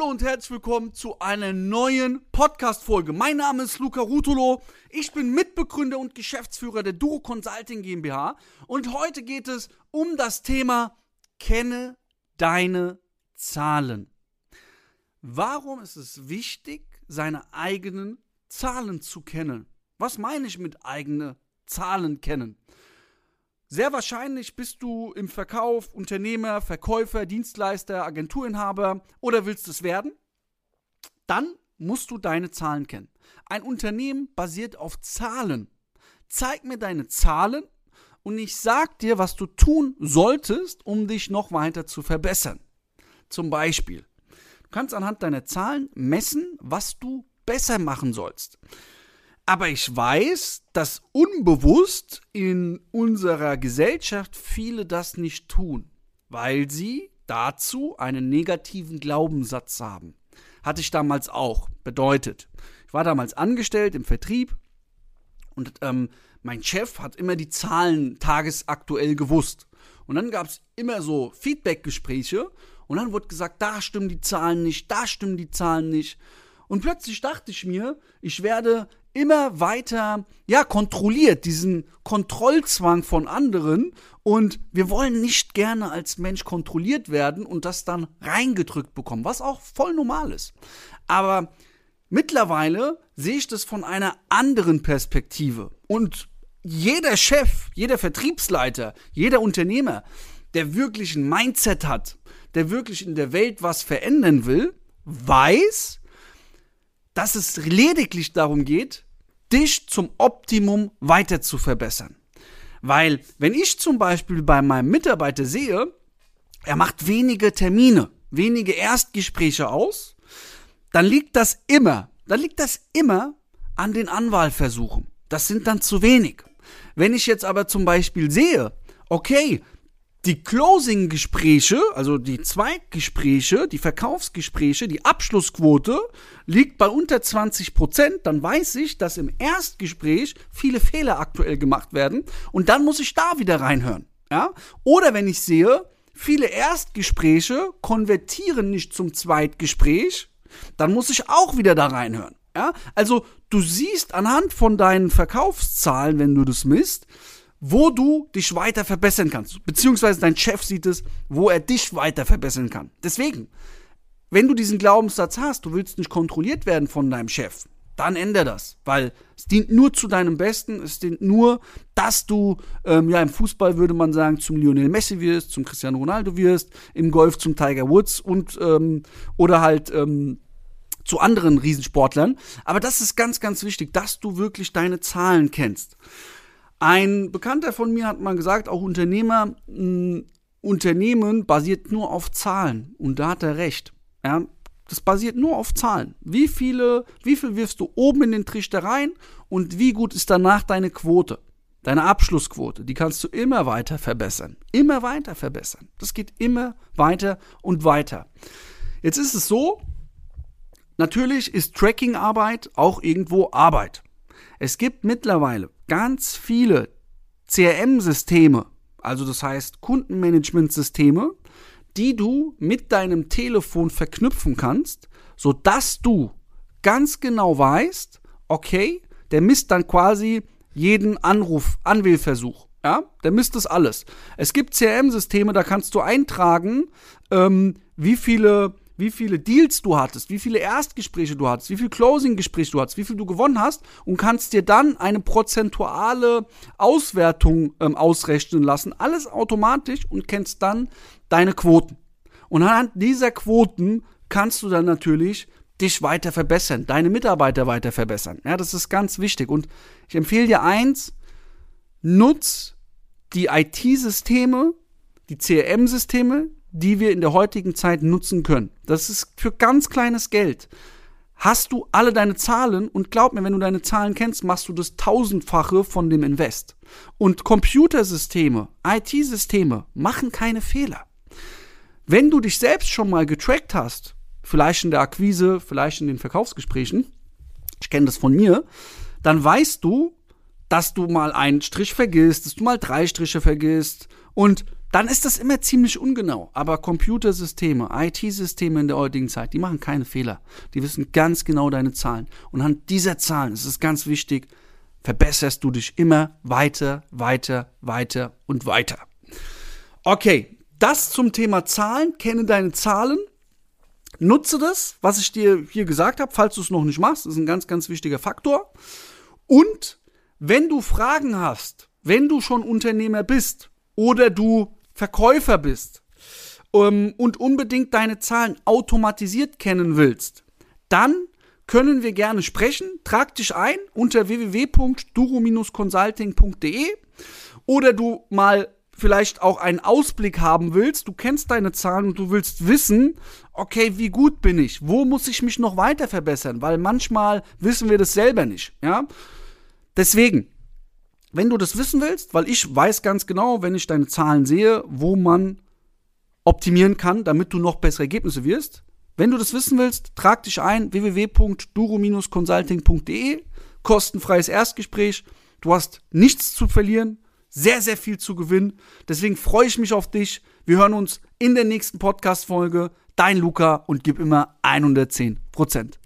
Hallo und herzlich willkommen zu einer neuen Podcast-Folge. Mein Name ist Luca Rutolo. Ich bin Mitbegründer und Geschäftsführer der Duro Consulting GmbH. Und heute geht es um das Thema Kenne deine Zahlen. Warum ist es wichtig, seine eigenen Zahlen zu kennen? Was meine ich mit eigene Zahlen kennen? Sehr wahrscheinlich bist du im Verkauf Unternehmer, Verkäufer, Dienstleister, Agenturinhaber oder willst es werden. Dann musst du deine Zahlen kennen. Ein Unternehmen basiert auf Zahlen. Zeig mir deine Zahlen und ich sag dir, was du tun solltest, um dich noch weiter zu verbessern. Zum Beispiel, du kannst anhand deiner Zahlen messen, was du besser machen sollst. Aber ich weiß, dass unbewusst in unserer Gesellschaft viele das nicht tun, weil sie dazu einen negativen Glaubenssatz haben. Hatte ich damals auch. Bedeutet, ich war damals angestellt im Vertrieb und ähm, mein Chef hat immer die Zahlen tagesaktuell gewusst. Und dann gab es immer so Feedback-Gespräche und dann wurde gesagt, da stimmen die Zahlen nicht, da stimmen die Zahlen nicht. Und plötzlich dachte ich mir, ich werde immer weiter, ja, kontrolliert, diesen Kontrollzwang von anderen. Und wir wollen nicht gerne als Mensch kontrolliert werden und das dann reingedrückt bekommen, was auch voll normal ist. Aber mittlerweile sehe ich das von einer anderen Perspektive. Und jeder Chef, jeder Vertriebsleiter, jeder Unternehmer, der wirklich ein Mindset hat, der wirklich in der Welt was verändern will, weiß, dass es lediglich darum geht, dich zum Optimum weiter zu verbessern. Weil, wenn ich zum Beispiel bei meinem Mitarbeiter sehe, er macht wenige Termine, wenige Erstgespräche aus, dann liegt das immer, dann liegt das immer an den Anwahlversuchen. Das sind dann zu wenig. Wenn ich jetzt aber zum Beispiel sehe, okay, die Closing-Gespräche, also die Zweitgespräche, die Verkaufsgespräche, die Abschlussquote liegt bei unter 20 Prozent, dann weiß ich, dass im Erstgespräch viele Fehler aktuell gemacht werden und dann muss ich da wieder reinhören. Ja? Oder wenn ich sehe, viele Erstgespräche konvertieren nicht zum Zweitgespräch, dann muss ich auch wieder da reinhören. Ja? Also du siehst anhand von deinen Verkaufszahlen, wenn du das misst, wo du dich weiter verbessern kannst. Beziehungsweise dein Chef sieht es, wo er dich weiter verbessern kann. Deswegen, wenn du diesen Glaubenssatz hast, du willst nicht kontrolliert werden von deinem Chef, dann ändere das, weil es dient nur zu deinem Besten, es dient nur, dass du, ähm, ja, im Fußball würde man sagen, zum Lionel Messi wirst, zum Cristiano Ronaldo wirst, im Golf zum Tiger Woods und, ähm, oder halt, ähm, zu anderen Riesensportlern. Aber das ist ganz, ganz wichtig, dass du wirklich deine Zahlen kennst. Ein Bekannter von mir hat mal gesagt, auch Unternehmer, ein Unternehmen basiert nur auf Zahlen. Und da hat er recht. Ja, das basiert nur auf Zahlen. Wie viele, wie viel wirfst du oben in den Trichter rein und wie gut ist danach deine Quote? Deine Abschlussquote, die kannst du immer weiter verbessern. Immer weiter verbessern. Das geht immer weiter und weiter. Jetzt ist es so, natürlich ist Tracking-Arbeit auch irgendwo Arbeit. Es gibt mittlerweile ganz viele CRM-Systeme, also das heißt Kundenmanagement-Systeme, die du mit deinem Telefon verknüpfen kannst, sodass du ganz genau weißt, okay, der misst dann quasi jeden Anruf, Anwählversuch. Ja, der misst das alles. Es gibt CRM-Systeme, da kannst du eintragen, ähm, wie viele wie viele Deals du hattest, wie viele Erstgespräche du hattest, wie viele Closing-Gespräche du hattest, wie viel du gewonnen hast und kannst dir dann eine prozentuale Auswertung ähm, ausrechnen lassen. Alles automatisch und kennst dann deine Quoten. Und anhand dieser Quoten kannst du dann natürlich dich weiter verbessern, deine Mitarbeiter weiter verbessern. Ja, das ist ganz wichtig. Und ich empfehle dir eins, nutz die IT-Systeme, die CRM-Systeme, die wir in der heutigen Zeit nutzen können. Das ist für ganz kleines Geld. Hast du alle deine Zahlen und glaub mir, wenn du deine Zahlen kennst, machst du das tausendfache von dem Invest. Und Computersysteme, IT-Systeme machen keine Fehler. Wenn du dich selbst schon mal getrackt hast, vielleicht in der Akquise, vielleicht in den Verkaufsgesprächen, ich kenne das von mir, dann weißt du, dass du mal einen Strich vergisst, dass du mal drei Striche vergisst und dann ist das immer ziemlich ungenau. Aber Computersysteme, IT-Systeme in der heutigen Zeit, die machen keine Fehler. Die wissen ganz genau deine Zahlen. Und anhand dieser Zahlen, ist ganz wichtig, verbesserst du dich immer weiter, weiter, weiter und weiter. Okay, das zum Thema Zahlen. Kenne deine Zahlen. Nutze das, was ich dir hier gesagt habe, falls du es noch nicht machst. Das ist ein ganz, ganz wichtiger Faktor. Und wenn du Fragen hast, wenn du schon Unternehmer bist oder du Verkäufer bist ähm, und unbedingt deine Zahlen automatisiert kennen willst, dann können wir gerne sprechen. Trag dich ein unter www.duro-consulting.de oder du mal vielleicht auch einen Ausblick haben willst, du kennst deine Zahlen und du willst wissen, okay, wie gut bin ich? Wo muss ich mich noch weiter verbessern? Weil manchmal wissen wir das selber nicht, ja? Deswegen, wenn du das wissen willst, weil ich weiß ganz genau, wenn ich deine Zahlen sehe, wo man optimieren kann, damit du noch bessere Ergebnisse wirst. Wenn du das wissen willst, trag dich ein www.duro-consulting.de, kostenfreies Erstgespräch. Du hast nichts zu verlieren, sehr, sehr viel zu gewinnen. Deswegen freue ich mich auf dich. Wir hören uns in der nächsten Podcast-Folge. Dein Luca und gib immer 110 Prozent.